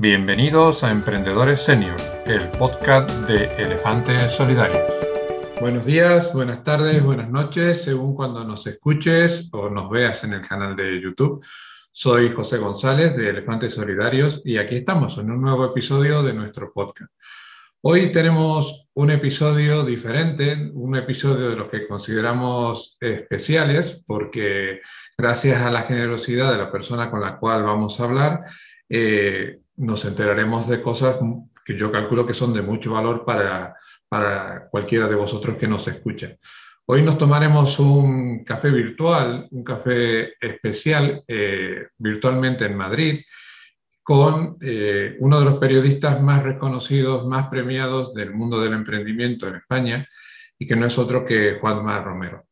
Bienvenidos a Emprendedores Senior, el podcast de Elefantes Solidarios. Buenos días, buenas tardes, buenas noches, según cuando nos escuches o nos veas en el canal de YouTube. Soy José González de Elefantes Solidarios y aquí estamos en un nuevo episodio de nuestro podcast. Hoy tenemos un episodio diferente, un episodio de los que consideramos especiales porque gracias a la generosidad de la persona con la cual vamos a hablar, eh, nos enteraremos de cosas que yo calculo que son de mucho valor para, para cualquiera de vosotros que nos escuchen. Hoy nos tomaremos un café virtual, un café especial eh, virtualmente en Madrid, con eh, uno de los periodistas más reconocidos, más premiados del mundo del emprendimiento en España, y que no es otro que Juanma Romero.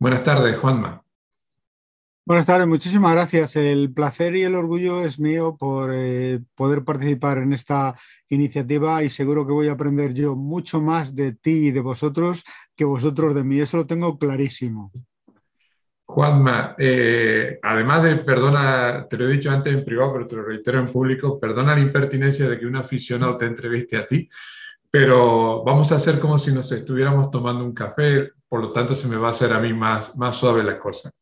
Buenas tardes, Juanma. Buenas tardes, muchísimas gracias. El placer y el orgullo es mío por eh, poder participar en esta iniciativa y seguro que voy a aprender yo mucho más de ti y de vosotros que vosotros de mí. Eso lo tengo clarísimo. Juanma, eh, además de, perdona, te lo he dicho antes en privado, pero te lo reitero en público, perdona la impertinencia de que un aficionado te entreviste a ti, pero vamos a hacer como si nos estuviéramos tomando un café, por lo tanto se me va a hacer a mí más, más suave la cosa.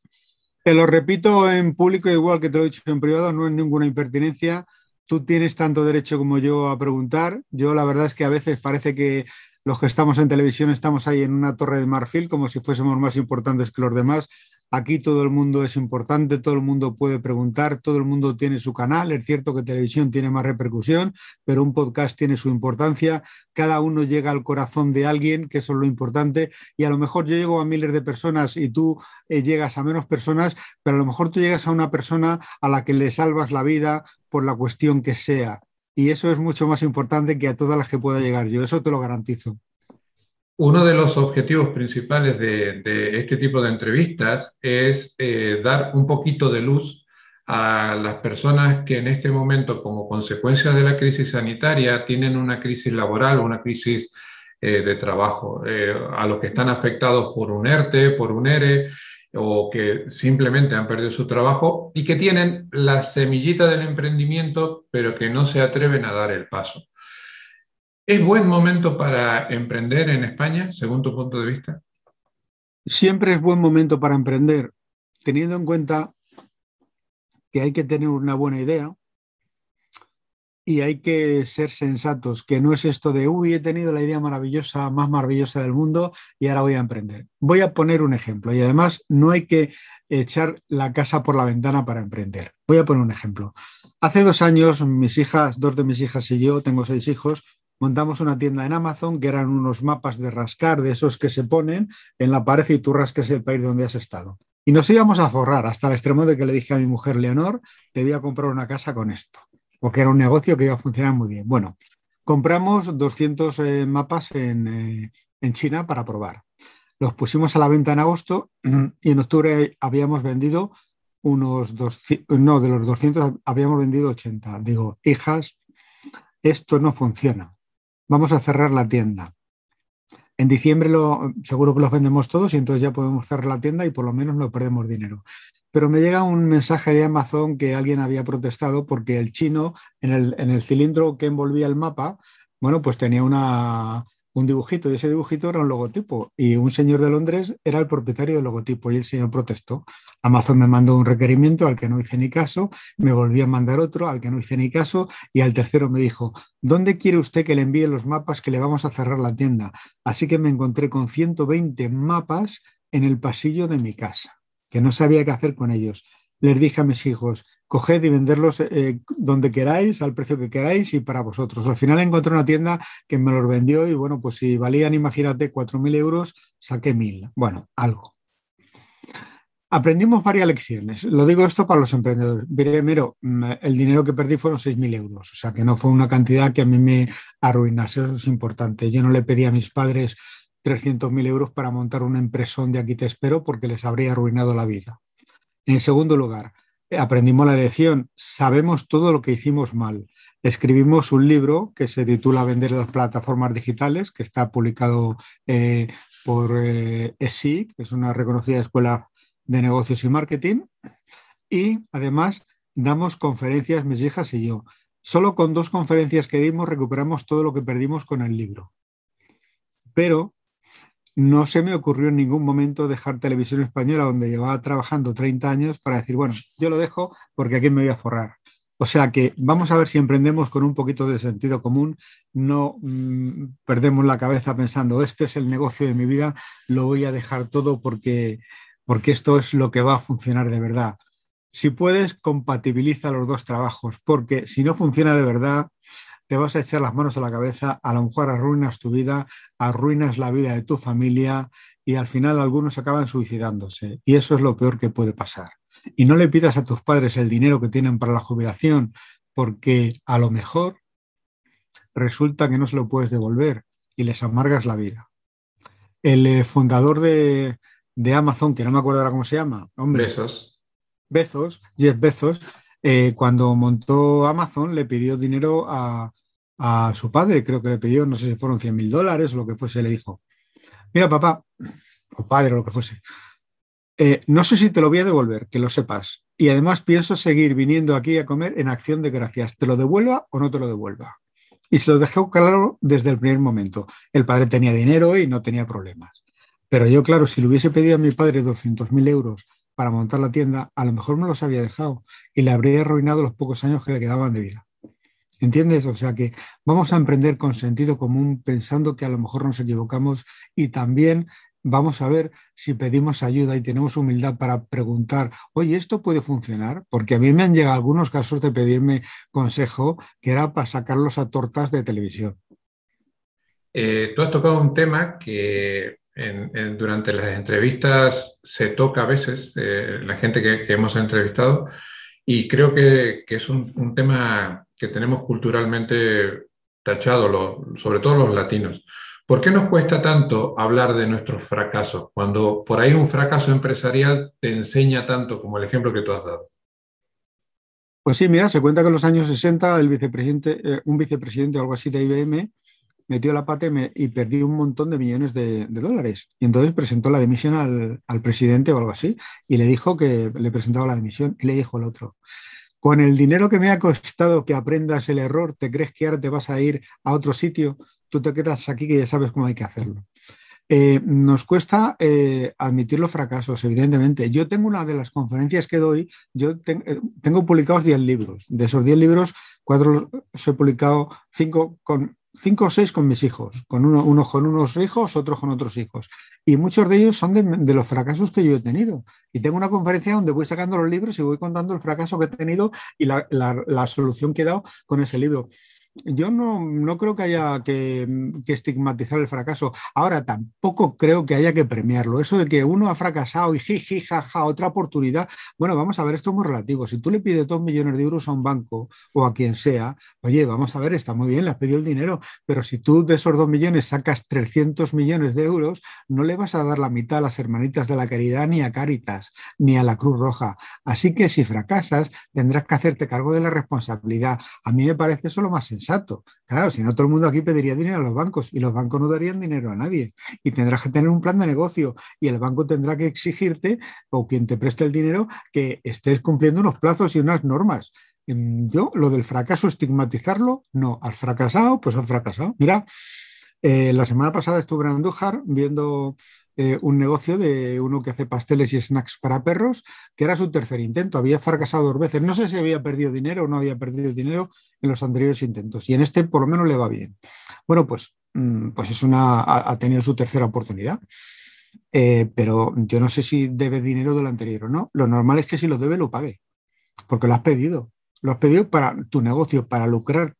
Te lo repito en público, igual que te lo he dicho en privado, no es ninguna impertinencia. Tú tienes tanto derecho como yo a preguntar. Yo la verdad es que a veces parece que los que estamos en televisión estamos ahí en una torre de marfil como si fuésemos más importantes que los demás. Aquí todo el mundo es importante, todo el mundo puede preguntar, todo el mundo tiene su canal. Es cierto que televisión tiene más repercusión, pero un podcast tiene su importancia. Cada uno llega al corazón de alguien, que eso es lo importante. Y a lo mejor yo llego a miles de personas y tú eh, llegas a menos personas, pero a lo mejor tú llegas a una persona a la que le salvas la vida por la cuestión que sea. Y eso es mucho más importante que a todas las que pueda llegar yo. Eso te lo garantizo. Uno de los objetivos principales de, este tipo de entrevistas es eh, dar un poquito de luz a las personas que en este momento, como consecuencia de la crisis sanitaria, tienen una crisis laboral o una crisis eh, de trabajo, eh, a los que están afectados por un ERTE, por un ERE, o que simplemente han perdido su trabajo y que tienen la semillita del emprendimiento, pero que no se atreven a dar el paso. ¿Es buen momento para emprender en España, según tu punto de vista? Siempre es buen momento para emprender, teniendo en cuenta que hay que tener una buena idea y hay que ser sensatos, que no es esto de, uy, he tenido la idea maravillosa, más maravillosa del mundo y ahora voy a emprender. Voy a poner un ejemplo y además no hay que echar la casa por la ventana para emprender. Voy a poner un ejemplo. Hace dos años, mis hijas, dos de mis hijas y yo, tengo seis hijos, montamos una tienda en Amazon que eran unos mapas de rascar, de esos que se ponen en la pared y tú rasques el país donde has estado. Y nos íbamos a forrar hasta el extremo de que le dije a mi mujer Leonor, te voy a comprar una casa con esto, porque era un negocio que iba a funcionar muy bien. Bueno, compramos 200 eh, mapas en, eh, en China para probar. Los pusimos a la venta en agosto y en octubre habíamos vendido unos 200, no, de los 200 habíamos vendido 80. Digo, hijas, esto no funciona vamos a cerrar la tienda. En diciembre lo, seguro que los vendemos todos y entonces ya podemos cerrar la tienda y por lo menos no perdemos dinero. Pero me llega un mensaje de Amazon que alguien había protestado porque el chino en el, en el cilindro que envolvía el mapa, bueno, pues tenía una, un dibujito y ese dibujito era un logotipo y un señor de Londres era el propietario del logotipo y el señor protestó. Amazon me mandó un requerimiento al que no hice ni caso, me volvió a mandar otro al que no hice ni caso y al tercero me dijo, ¿dónde quiere usted que le envíe los mapas que le vamos a cerrar la tienda? Así que me encontré con 120 mapas en el pasillo de mi casa, que no sabía qué hacer con ellos. Les dije a mis hijos, coged y venderlos eh, donde queráis, al precio que queráis y para vosotros. Al final encontré una tienda que me los vendió y bueno, pues si valían, imagínate, 4.000 euros, saqué 1.000. Bueno, algo. Aprendimos varias lecciones. Lo digo esto para los emprendedores. Primero, mm, el dinero que perdí fueron 6.000 euros, o sea que no fue una cantidad que a mí me arruinase, eso es importante. Yo no le pedí a mis padres 300.000 euros para montar una impresión de aquí te espero porque les habría arruinado la vida. En segundo lugar, aprendimos la lección, sabemos todo lo que hicimos mal. Escribimos un libro que se titula Vender las plataformas digitales, que está publicado eh, por eh, ESIC, que es una reconocida escuela de negocios y marketing. Y además damos conferencias, mis hijas y yo. Solo con dos conferencias que dimos recuperamos todo lo que perdimos con el libro. Pero no se me ocurrió en ningún momento dejar televisión española donde llevaba trabajando 30 años para decir, bueno, yo lo dejo porque aquí me voy a forrar. O sea que vamos a ver si emprendemos con un poquito de sentido común, no mm, perdemos la cabeza pensando, este es el negocio de mi vida, lo voy a dejar todo porque, porque esto es lo que va a funcionar de verdad. Si puedes, compatibiliza los dos trabajos, porque si no funciona de verdad, te vas a echar las manos a la cabeza, a lo mejor arruinas tu vida, arruinas la vida de tu familia y al final algunos acaban suicidándose. Y eso es lo peor que puede pasar. Y no le pidas a tus padres el dinero que tienen para la jubilación, porque a lo mejor resulta que no se lo puedes devolver y les amargas la vida. El eh, fundador de, Amazon, que no me acuerdo ahora cómo se llama, hombre. Bezos. Bezos, Jeff Bezos, eh, cuando montó Amazon le pidió dinero a, a su padre, creo que le pidió, no sé si fueron 100 mil dólares o lo que fuese, le dijo, mira papá, o padre o lo que fuese, eh, no sé si te lo voy a devolver, que lo sepas. Y además pienso seguir viniendo aquí a comer en acción de gracias, te lo devuelva o no te lo devuelva. Y se lo dejó claro desde el primer momento. El padre tenía dinero y no tenía problemas. Pero yo, claro, si le hubiese pedido a mi padre 200.000 euros para montar la tienda, a lo mejor me los había dejado y le habría arruinado los pocos años que le quedaban de vida. ¿Entiendes? O sea que vamos a emprender con sentido común pensando que a lo mejor nos equivocamos y también vamos a ver si pedimos ayuda y tenemos humildad para preguntar, oye, ¿esto puede funcionar? Porque a mí me han llegado algunos casos de pedirme consejo que era para sacarlos a tortas de televisión. Eh, tú has tocado un tema que durante las entrevistas se toca a veces, eh, la gente que, hemos entrevistado, y creo que, es un, tema que tenemos culturalmente tachado, sobre todo los latinos. ¿Por qué nos cuesta tanto hablar de nuestros fracasos cuando por ahí un fracaso empresarial te enseña tanto como el ejemplo que tú has dado? Pues sí, mira, se cuenta que en los años 60 el vicepresidente, eh, un vicepresidente o algo así de IBM metió la pata y, perdió un montón de millones de, dólares. Y entonces presentó la dimisión al, al, presidente o algo así y le dijo que le presentaba la dimisión y le dijo el otro, con el dinero que me ha costado que aprendas el error, ¿te crees que ahora te vas a ir a otro sitio? Tú te quedas aquí que ya sabes cómo hay que hacerlo. Eh, nos cuesta eh, admitir los fracasos, evidentemente. Yo tengo una de las conferencias que doy, yo eh, tengo publicados 10 libros. De esos 10 libros, cuatro los he publicado, cinco con cinco o seis con mis hijos, con uno, uno, con unos hijos, otros con otros hijos. Y muchos de ellos son de, los fracasos que yo he tenido. Y tengo una conferencia donde voy sacando los libros y voy contando el fracaso que he tenido y la, la solución que he dado con ese libro. Yo no, creo que haya que, estigmatizar el fracaso. Ahora, tampoco creo que haya que premiarlo. Eso de que uno ha fracasado y jiji, jaja, otra oportunidad. Bueno, vamos a ver, esto es muy relativo. Si tú le pides dos millones de euros a un banco o a quien sea, oye, vamos a ver, está muy bien, le has pedido el dinero, pero si tú de esos dos millones sacas 300 millones de euros, no le vas a dar la mitad a las hermanitas de la caridad ni a Cáritas ni a la Cruz Roja. Así que si fracasas, tendrás que hacerte cargo de la responsabilidad. A mí me parece eso lo más sencillo Exacto. Claro, si no todo el mundo aquí pediría dinero a los bancos y los bancos no darían dinero a nadie. Y tendrás que tener un plan de negocio y el banco tendrá que exigirte o quien te preste el dinero que estés cumpliendo unos plazos y unas normas. Em, yo, lo del fracaso, estigmatizarlo, no. Al fracasado, pues al fracasado. Mira, eh, la semana pasada estuve en Andújar viendo eh, un negocio de uno que hace pasteles y snacks para perros, que era su tercer intento. Había fracasado dos veces. No sé si había perdido dinero o no había perdido dinero en los anteriores intentos. Y en este por lo menos le va bien. Bueno, pues, mm, pues es una, ha, tenido su tercera oportunidad. Eh, pero yo no sé si debe dinero del anterior o no. Lo normal es que si lo debe, lo pague. Porque lo has pedido. Lo has pedido para tu negocio, para lucrar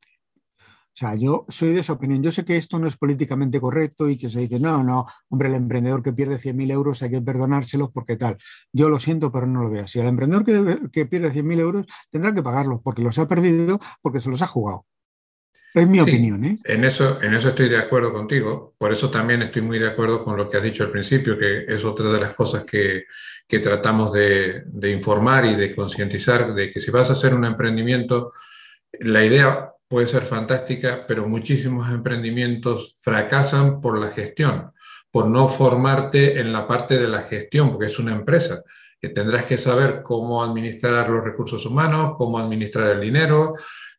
o sea, yo soy de esa opinión. Yo sé que esto no es políticamente correcto y que se dice, no, no, hombre, el emprendedor que pierde 100.000 euros hay que perdonárselos porque tal. Yo lo siento, pero no lo veo así. El emprendedor que, que pierde 100.000 euros tendrá que pagarlos porque los ha perdido, porque se los ha jugado. Es mi opinión. ¿eh? En, eso, en eso estoy de acuerdo contigo. Por eso también estoy muy de acuerdo con lo que has dicho al principio, que es otra de las cosas que, que tratamos de, de informar y de concientizar, de que si vas a hacer un emprendimiento, la idea puede ser fantástica, pero muchísimos emprendimientos fracasan por la gestión, por no formarte en la parte de la gestión, porque es una empresa que tendrás que saber cómo administrar los recursos humanos, cómo administrar el dinero,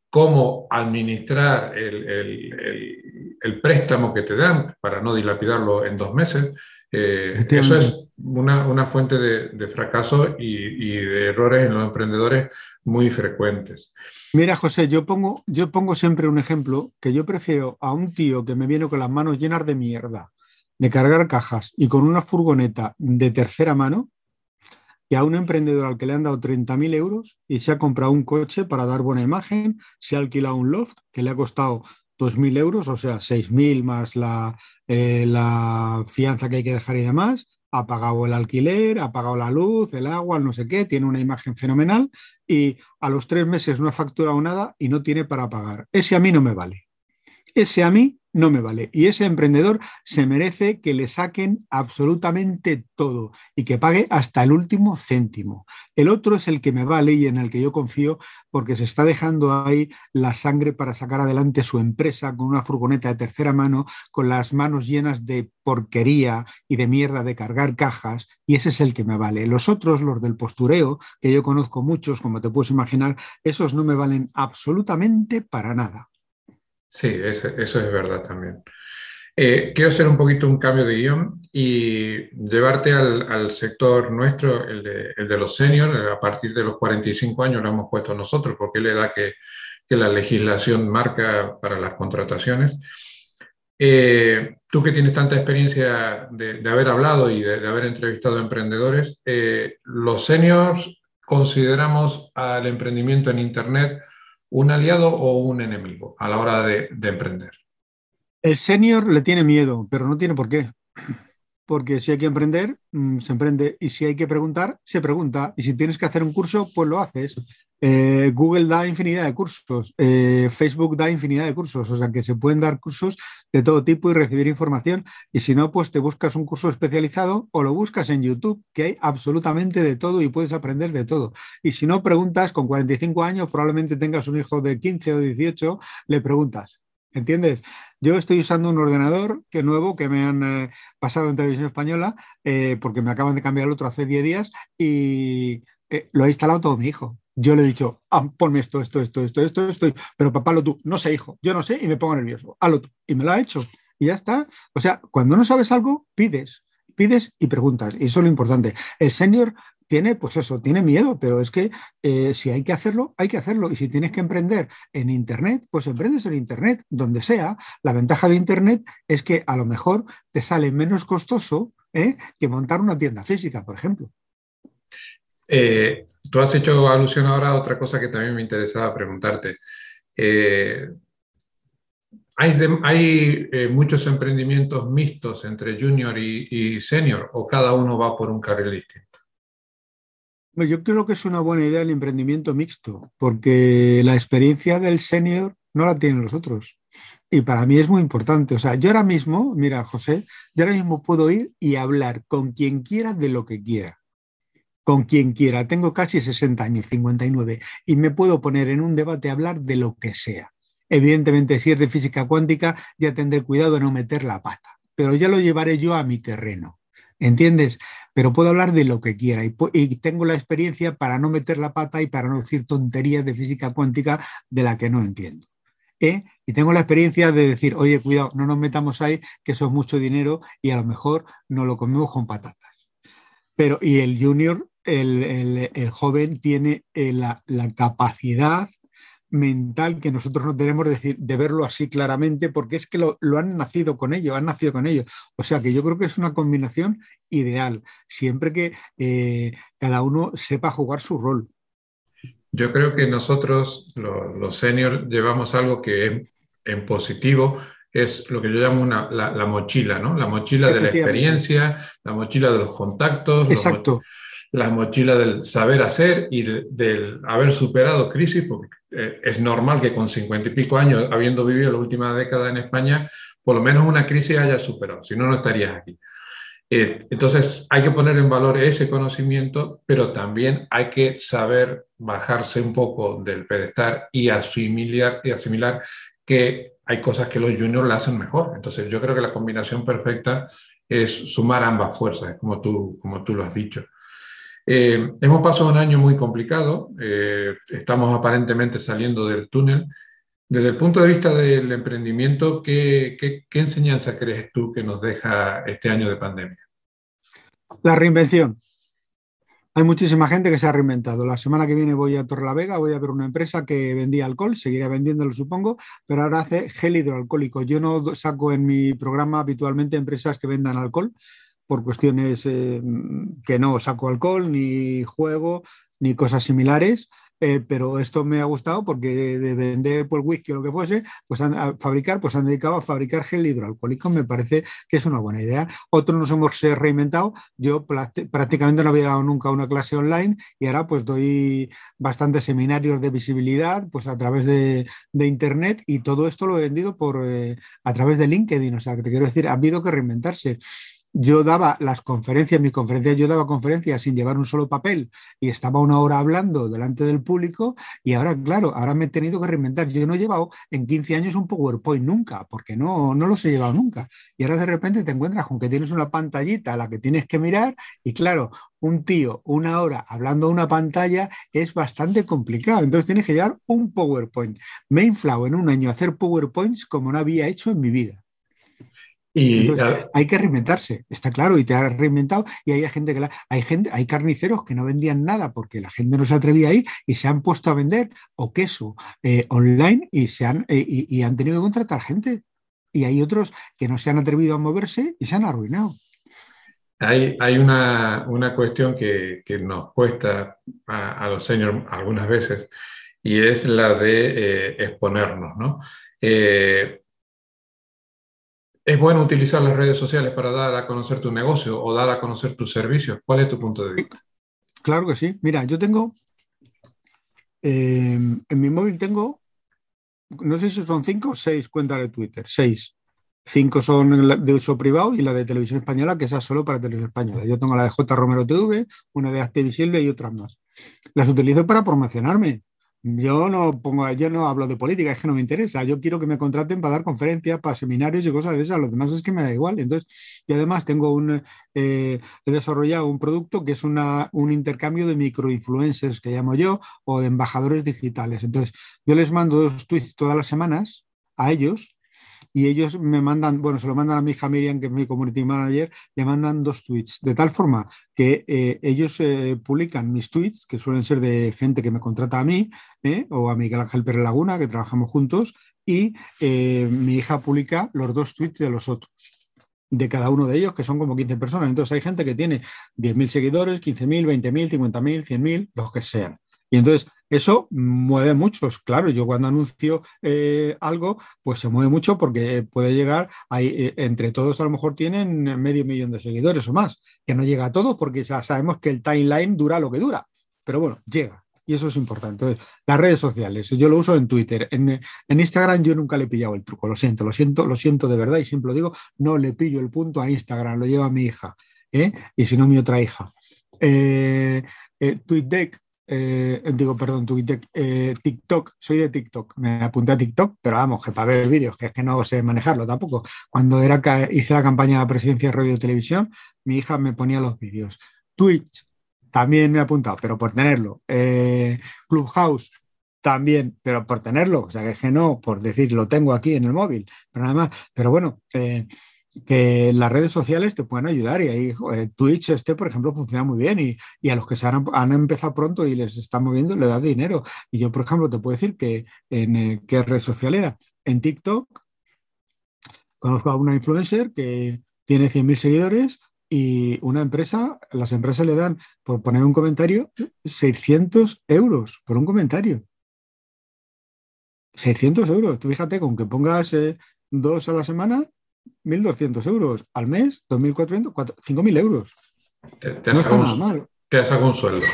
cómo administrar el, préstamo que te dan para no dilapidarlo en dos meses. Eh, eso es una, fuente de, fracaso y, de errores en los emprendedores muy frecuentes. Mira, José, yo pongo, yo pongo siempre un ejemplo que yo prefiero a un tío que me viene con las manos llenas de mierda, de cargar cajas y con una furgoneta de tercera mano, a un emprendedor al que le han dado 30.000 euros y se ha comprado un coche para dar buena imagen, se ha alquilado un loft que le ha costado 2.000 euros, o sea, 6.000 más la, eh, la fianza que hay que dejar y demás, ha pagado el alquiler, ha pagado la luz, el agua, no sé qué, tiene una imagen fenomenal y a los tres meses no ha facturado nada y no tiene para pagar. Ese a mí no me vale. Ese a mí no me vale. Y ese emprendedor se merece que le saquen absolutamente todo y que pague hasta el último céntimo. El otro es el que me vale y en el que yo confío porque se está dejando ahí la sangre para sacar adelante su empresa con una furgoneta de tercera mano, con las manos llenas de porquería y de mierda de cargar cajas, y ese es el que me vale. Los otros, los del postureo, que yo conozco muchos, como te puedes imaginar, esos no me valen absolutamente para nada. Sí, eso, es verdad también. Eh, quiero hacer un poquito un cambio de guion y llevarte al, sector nuestro, el de, los seniors, a partir de los 45 años lo hemos puesto nosotros, porque es la edad que, la legislación marca para las contrataciones. Eh, tú que tienes tanta experiencia de, haber hablado y de, haber entrevistado a emprendedores, eh, los seniors consideramos al emprendimiento en Internet un aliado o un enemigo a la hora de, emprender? El senior le tiene miedo, pero no tiene por qué. Porque si hay que emprender, mm, se emprende. Y si hay que preguntar, se pregunta. Y si tienes que hacer un curso, pues lo haces. Eh, Google da infinidad de cursos, eh, Facebook da infinidad de cursos, o sea que se pueden dar cursos de todo tipo y recibir información. Y si no, pues te buscas un curso especializado o lo buscas en YouTube, que hay absolutamente de todo y puedes aprender de todo. Y si no preguntas, con 45 años, probablemente tengas un hijo de 15 o 18, le preguntas. ¿Entiendes? Yo estoy usando un ordenador que nuevo que me han eh, pasado en televisión española porque me acaban de cambiar el otro hace 10 días y lo ha instalado todo mi hijo. Yo le he dicho, ah, ponme esto, esto, esto, esto, esto, esto, pero papá, lo tú. No sé, hijo, yo no sé y me pongo nervioso. Hazlo tú. Y me lo ha hecho. Y ya está. O sea, cuando no sabes algo, pides, pides y preguntas. Y eso es lo importante. El senior tiene, pues eso, tiene miedo, pero es que eh, si hay que hacerlo, hay que hacerlo. Y si tienes que emprender en Internet, pues emprendes en Internet, donde sea. La ventaja de Internet es que a lo mejor te sale menos costoso ¿eh? que montar una tienda física, por ejemplo. Eh, tú has hecho alusión ahora a otra cosa que también me interesaba preguntarte. ¿Hay, eh, muchos emprendimientos mixtos entre junior y, senior o cada uno va por un carril? Yo creo que es una buena idea el emprendimiento mixto, porque la experiencia del senior no la tienen los otros. Y para mí es muy importante. O sea, yo ahora mismo, mira, José, yo ahora mismo puedo ir y hablar con quien quiera de lo que quiera con quien quiera. Tengo casi 60 años, 59, y me puedo poner en un debate a hablar de lo que sea. Evidentemente, si es de física cuántica, ya tendré cuidado de no meter la pata, pero ya lo llevaré yo a mi terreno. ¿Entiendes? Pero puedo hablar de lo que quiera y, tengo la experiencia para no meter la pata y para no decir tonterías de física cuántica de la que no entiendo. ¿Eh? Y tengo la experiencia de decir, oye, cuidado, no nos metamos ahí, que eso es mucho dinero y a lo mejor no lo comemos con patatas. Pero, y el junior el, joven tiene eh, la, capacidad mental que nosotros no tenemos de, decir, de verlo así claramente, porque es que lo, han nacido con ello, han nacido con ello. O sea que yo creo que es una combinación ideal, siempre que eh, cada uno sepa jugar su rol. Yo creo que nosotros, los, seniors, llevamos algo que es en positivo, es lo que yo llamo la, mochila, ¿no? La mochila de la experiencia, la mochila de los contactos. Exacto la mochila del saber hacer y del haber superado crisis, porque eh, es normal que con cincuenta y pico años, habiendo vivido la última década en España, por lo menos una crisis haya superado, si no, no estarías aquí. Eh, entonces, hay que poner en valor ese conocimiento, pero también hay que saber bajarse un poco del pedestal y asimilar, y asimilar que hay cosas que los juniors la hacen mejor. Entonces, yo creo que la combinación perfecta es sumar ambas fuerzas, como tú, como tú lo has dicho. Hemos pasado un año muy complicado, estamos aparentemente saliendo del túnel. Desde el punto de vista del emprendimiento, ¿qué, qué enseñanza crees tú que nos deja este año de pandemia? La reinvención. Hay muchísima gente que se ha reinventado. La semana que viene voy a Torrelavega, voy a ver una empresa que vendía alcohol, seguirá vendiéndolo supongo, pero ahora hace gel hidroalcohólico. Yo no saco en mi programa habitualmente empresas que vendan alcohol por cuestiones eh, que no saco alcohol, ni juego, ni cosas similares. Eh, pero esto me ha gustado porque de vender por whisky o lo que fuese, pues han, a fabricar, pues han dedicado a fabricar gel hidroalcohólico. Me parece que es una buena idea. Otros nos hemos reinventado. Yo prácticamente no había dado nunca una clase online y ahora pues doy bastantes seminarios de visibilidad pues a través de, internet y todo esto lo he vendido por eh, a través de LinkedIn. O sea, que te quiero decir, ha habido que reinventarse yo daba las conferencias, mis conferencias, yo daba conferencias sin llevar un solo papel y estaba una hora hablando delante del público y ahora, claro, ahora me he tenido que reinventar. Yo no he llevado en 15 años un PowerPoint nunca, porque no, no los he llevado nunca. Y ahora de repente te encuentras con que tienes una pantallita a la que tienes que mirar y claro, un tío una hora hablando a una pantalla es bastante complicado. Entonces tienes que llevar un PowerPoint. Me he inflado en un año a hacer PowerPoints como no había hecho en mi vida. Y hay que reinventarse, está claro, y te has reinventado. Y hay gente que hay gente, hay carniceros que no vendían nada porque la gente no se atrevía a ir y se han puesto a vender o queso eh, online y se han eh, y, han tenido que contratar gente. Y hay otros que no se han atrevido a moverse y se han arruinado. Hay, hay una, una, cuestión que, que, nos cuesta a, los señores algunas veces y es la de eh, exponernos, ¿no? ¿Es bueno utilizar las redes sociales para dar a conocer tu negocio o dar a conocer tus servicios? ¿Cuál es tu punto de vista? Claro que sí. Mira, yo tengo, em, en mi móvil tengo, no sé si son cinco o seis cuentas de Twitter, seis. Cinco son de uso privado y la de televisión española, que esa solo para televisión española. Yo tengo la de J. Romero TV, una de Activisible y otras más. Las utilizo para promocionarme. Yo no pongo, yo no hablo de política, es que no me interesa. Yo quiero que me contraten para dar conferencias, para seminarios y cosas de esas. Lo demás es que me da igual. Entonces, y además tengo un, eh, he desarrollado un producto que es una, un intercambio de microinfluencers que llamo yo o de embajadores digitales. Entonces, yo les mando dos tweets todas las semanas a ellos y ellos me mandan, bueno, se lo mandan a mi hija Miriam, que es mi community manager, le mandan dos tweets, de tal forma que eh, ellos eh, publican mis tweets, que suelen ser de gente que me contrata a mí, eh, o a Miguel Ángel Pérez Laguna, que trabajamos juntos, y mi hija publica los dos tweets de los otros de cada uno de ellos, que son como 15 personas. Entonces hay gente que tiene 10.000 seguidores, 15.000, 20.000, 50.000, 100.000, los que sean. Y entonces eso mueve muchos. Claro, yo cuando anuncio eh, algo, pues se mueve mucho porque puede llegar, ahí, eh, entre todos a lo mejor tienen medio millón de seguidores o más, que no llega a todos porque ya sabemos que el timeline dura lo que dura. Pero bueno, llega. Y eso es importante. Las redes sociales, yo lo uso en Twitter. En, Instagram yo nunca le he pillado el truco, lo siento, lo siento, lo siento de verdad y siempre lo digo, no le pillo el punto a Instagram, lo lleva mi hija, ¿eh? y si no mi otra hija. Eh, TweetDeck eh, digo, perdón, eh, TikTok, soy de TikTok, me apunté a TikTok, pero vamos, que para ver vídeos, que es que no sé manejarlo tampoco. Cuando era, hice la campaña de presidencia de radio y televisión, mi hija me ponía los vídeos. Twitch, también me he apuntado, pero por tenerlo. Eh, Clubhouse, también, pero por tenerlo, o sea, que es que no, por decir, lo tengo aquí en el móvil, pero nada más. Pero bueno, que las redes sociales te pueden ayudar y ahí Twitch este, por ejemplo, funciona muy bien y, a los que se han, empezado pronto y les está moviendo le da dinero. Y yo, por ejemplo, te puedo decir que en eh, qué red social era. En TikTok conozco a una influencer que tiene 100.000 seguidores y una empresa, las empresas le dan por poner un comentario 600 euros por un comentario. 600 euros. Tú fíjate, con que pongas eh, dos a la semana, 1.200 euros al mes, 2.400, 5.000 euros. Te, no está nada mal. Te has un sueldo.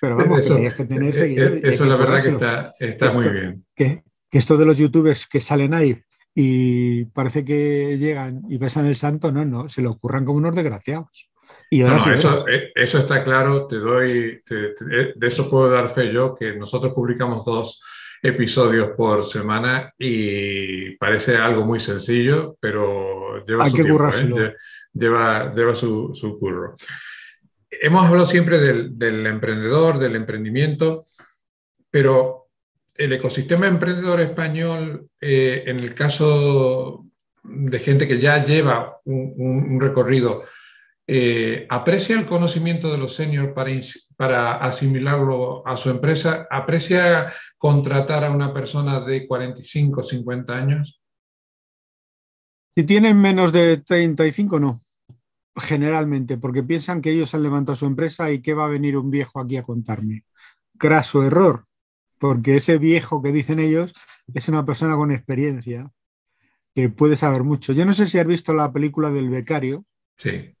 Pero vamos, eso, que que tener eh, seguidores. Eso es la verdad que está, está muy bien. Que, que, esto de los youtubers que salen ahí y parece que llegan y besan el santo, no, no, se lo ocurran como unos desgraciados. Y no, eso, eh, eso, está claro, te doy, de eso puedo dar fe yo, que nosotros publicamos dos episodios por semana y parece algo muy sencillo, pero lleva su tiempo, ¿eh? lleva, lleva su, su, curro. hemos hablado siempre del, emprendedor, del emprendimiento, pero el ecosistema emprendedor español, eh, en el caso de gente que ya lleva un, recorrido, eh, aprecia el conocimiento de los seniors para, para asimilarlo a su empresa, aprecia contratar a una persona de 45, 50 años. Si tienen menos de 35, no generalmente, porque piensan que ellos han levantado su empresa y que va a venir un viejo aquí a contarme. Craso error, porque ese viejo que dicen ellos es una persona con experiencia que puede saber mucho. Yo no sé si has visto la película del becario. Sí.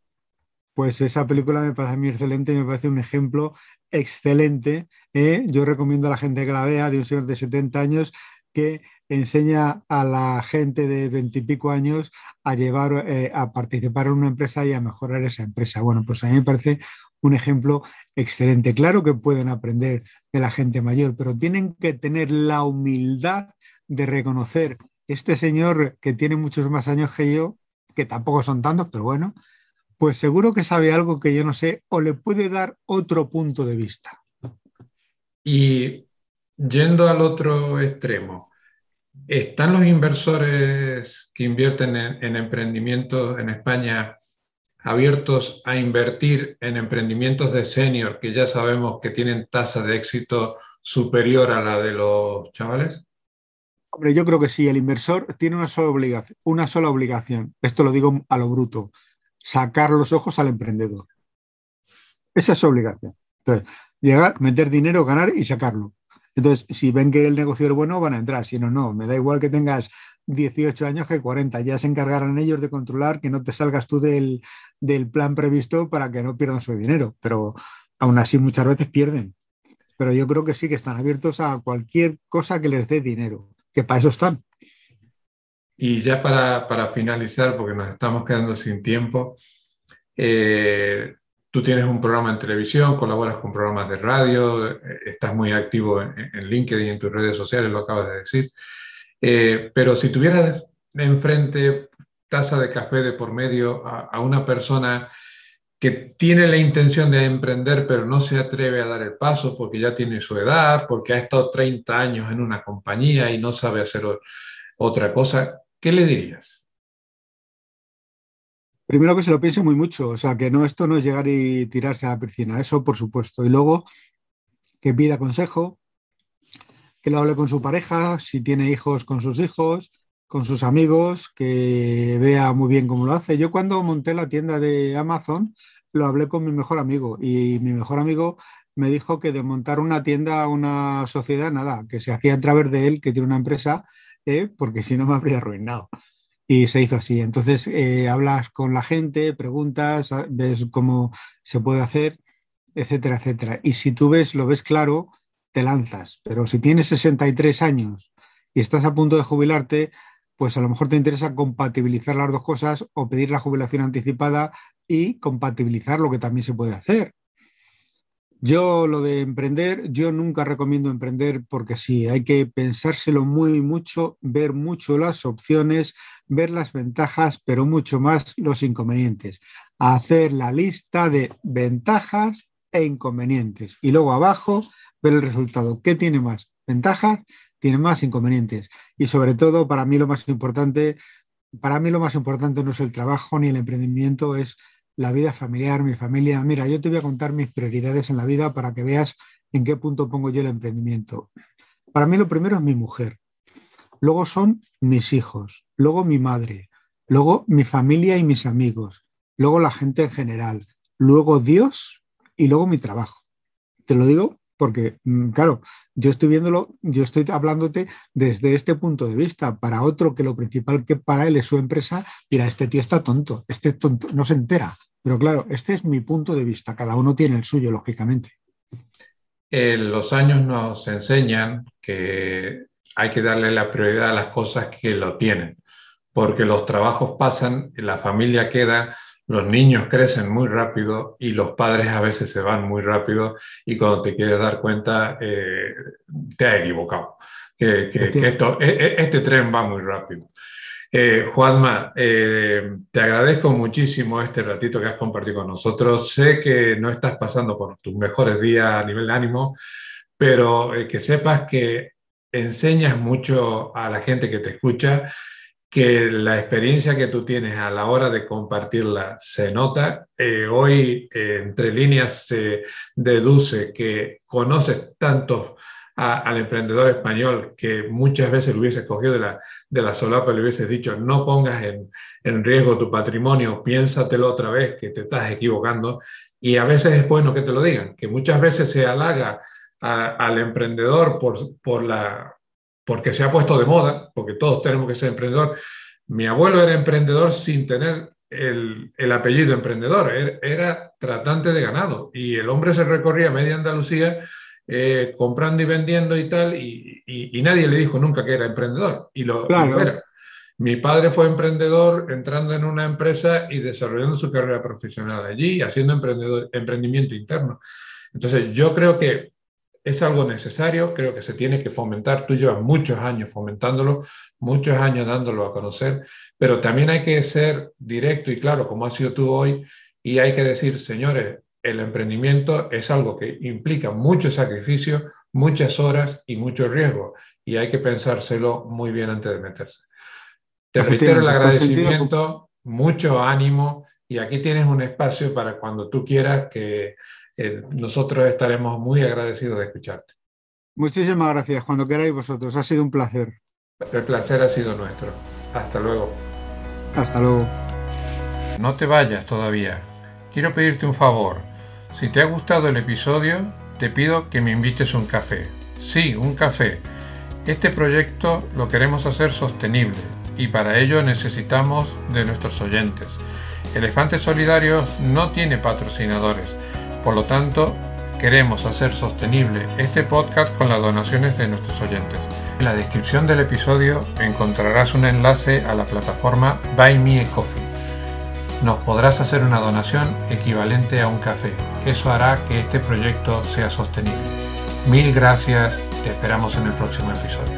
Pues esa película me parece a mí excelente, me parece un ejemplo excelente. ¿eh? Yo recomiendo a la gente que la vea, de un señor de 70 años que enseña a la gente de veintipico años a llevar, eh, a participar en una empresa y a mejorar esa empresa. Bueno, pues a mí me parece un ejemplo excelente. Claro que pueden aprender de la gente mayor, pero tienen que tener la humildad de reconocer este señor que tiene muchos más años que yo, que tampoco son tantos, pero bueno, pues seguro que sabe algo que yo no sé o le puede dar otro punto de vista. Y Yendo al otro extremo, ¿están los inversores que invierten en, emprendimientos en España abiertos a invertir en emprendimientos de senior que ya sabemos que tienen tasa de éxito superior a la de los chavales? Hombre, yo creo que sí, el inversor tiene una sola obligación, una sola obligación. esto lo digo a lo bruto, sacar los ojos al emprendedor. Esa es su obligación. Entonces, llegar, meter dinero, ganar y sacarlo. Entonces, si ven que el negocio es bueno, van a entrar. Si no, no. Me da igual que tengas 18 años que 40. Ya se encargarán ellos de controlar que no te salgas tú del, plan previsto para que no pierdan su dinero. Pero aún así muchas veces pierden. Pero yo creo que sí que están abiertos a cualquier cosa que les dé dinero, que para eso están. Y ya para, finalizar, porque nos estamos quedando sin tiempo, eh, Tú tienes un programa en televisión, colaboras con programas de radio, eh, estás muy activo en, LinkedIn y en tus redes sociales, lo acabas de decir. Eh, pero si tuvieras enfrente taza de café de por medio a, una persona que tiene la intención de emprender, pero no se atreve a dar el paso porque ya tiene su edad, porque ha estado 30 años en una compañía y no sabe hacer otra cosa, ¿qué le dirías? Primero que se lo piense muy mucho, o sea, que no esto no es llegar y tirarse a la piscina, eso por supuesto. Y luego que pida consejo, que lo hable con su pareja, si tiene hijos con sus hijos, con sus amigos, que vea muy bien cómo lo hace. Yo cuando monté la tienda de Amazon, lo hablé con mi mejor amigo y mi mejor amigo me dijo que de montar una tienda, una sociedad, nada, que se hacía a través de él, que tiene una empresa, eh, porque si no me habría arruinado. Y se hizo así. Entonces eh, hablas con la gente, preguntas, ah, ves cómo se puede hacer, etcétera, etcétera. Y si tú ves, lo ves claro, te lanzas. Pero si tienes 63 años y estás a punto de jubilarte, pues a lo mejor te interesa compatibilizar las dos cosas o pedir la jubilación anticipada y compatibilizar lo que también se puede hacer. Yo lo de emprender, yo nunca recomiendo emprender porque sí, hay que pensárselo muy mucho, ver mucho las opciones, ver las ventajas, pero mucho más los inconvenientes. Hacer la lista de ventajas e inconvenientes y luego abajo ver el resultado. ¿Qué tiene más? Ventajas, tiene más inconvenientes. Y sobre todo, para mí lo más importante, para mí lo más importante no es el trabajo ni el emprendimiento, es la vida familiar, mi familia. Mira, yo te voy a contar mis prioridades en la vida para que veas en qué punto pongo yo el emprendimiento. Para mí lo primero es mi mujer, luego son mis hijos, luego mi madre, luego mi familia y mis amigos, luego la gente en general, luego Dios y luego mi trabajo. Te lo digo porque, mm, claro, yo estoy viéndolo, yo estoy hablándote desde este punto de vista. Para otro que lo principal que para él es su empresa, mira, este tío está tonto, este tonto no se entera. Pero claro, este es mi punto de vista, cada uno tiene el suyo, lógicamente. los años nos enseñan que hay que darle la prioridad a las cosas que lo tienen, porque los trabajos pasan, la familia queda, los niños crecen muy rápido y los padres a veces se van muy rápido y cuando te quieres dar cuenta eh, te has equivocado, que, esto, e, e, este tren va muy rápido. Eh, Juanma, eh, te agradezco muchísimo este ratito que has compartido con nosotros. Sé que no estás pasando por tus mejores días a nivel de ánimo, pero eh, que sepas que enseñas mucho a la gente que te escucha, que la experiencia que tú tienes a la hora de compartirla se nota. hoy, entre líneas, se deduce que conoces tantos al emprendedor español que muchas veces lo hubiese cogido de la, de la solapa, le hubiese dicho, no pongas en, en riesgo tu patrimonio, piénsatelo otra vez, que te estás equivocando. Y a veces es bueno que te lo digan, que muchas veces se halaga al emprendedor por, por la, porque se ha puesto de moda, porque todos tenemos que ser emprendedor. Mi abuelo era emprendedor sin tener el, el, apellido emprendedor, era, era, tratante de ganado y el hombre se recorría media Andalucía eh, comprando y vendiendo y tal, y, nadie le dijo nunca que era emprendedor. Y lo, era. Mi padre fue emprendedor entrando en una empresa y desarrollando su carrera profesional allí, haciendo emprendedor, emprendimiento interno. Entonces, yo creo que es algo necesario, creo que se tiene que fomentar. Tú llevas muchos años fomentándolo, muchos años dándolo a conocer, pero también hay que ser directo y claro, como has sido tú hoy, y hay que decir, señores, el emprendimiento es algo que implica mucho sacrificio, muchas horas y mucho riesgo, y hay que pensárselo muy bien antes de meterse. Te reitero el agradecimiento, mucho ánimo, y aquí tienes un espacio para cuando tú quieras que eh, nosotros estaremos muy agradecidos de escucharte. Muchísimas gracias, cuando queráis vosotros, ha sido un placer. El placer ha sido nuestro. Hasta luego. Hasta luego. No te vayas todavía. Quiero pedirte un favor si te ha gustado el episodio, te pido que me invites un café. Sí, un café. Este proyecto lo queremos hacer sostenible y para ello necesitamos de nuestros oyentes. Elefantes Solidarios no tiene patrocinadores, por lo tanto queremos hacer sostenible este podcast con las donaciones de nuestros oyentes. En la descripción del episodio encontrarás un enlace a la plataforma Buy Me a Coffee nos podrás hacer una donación equivalente a un café. Eso hará que este proyecto sea sostenible. Mil gracias, te esperamos en el próximo episodio.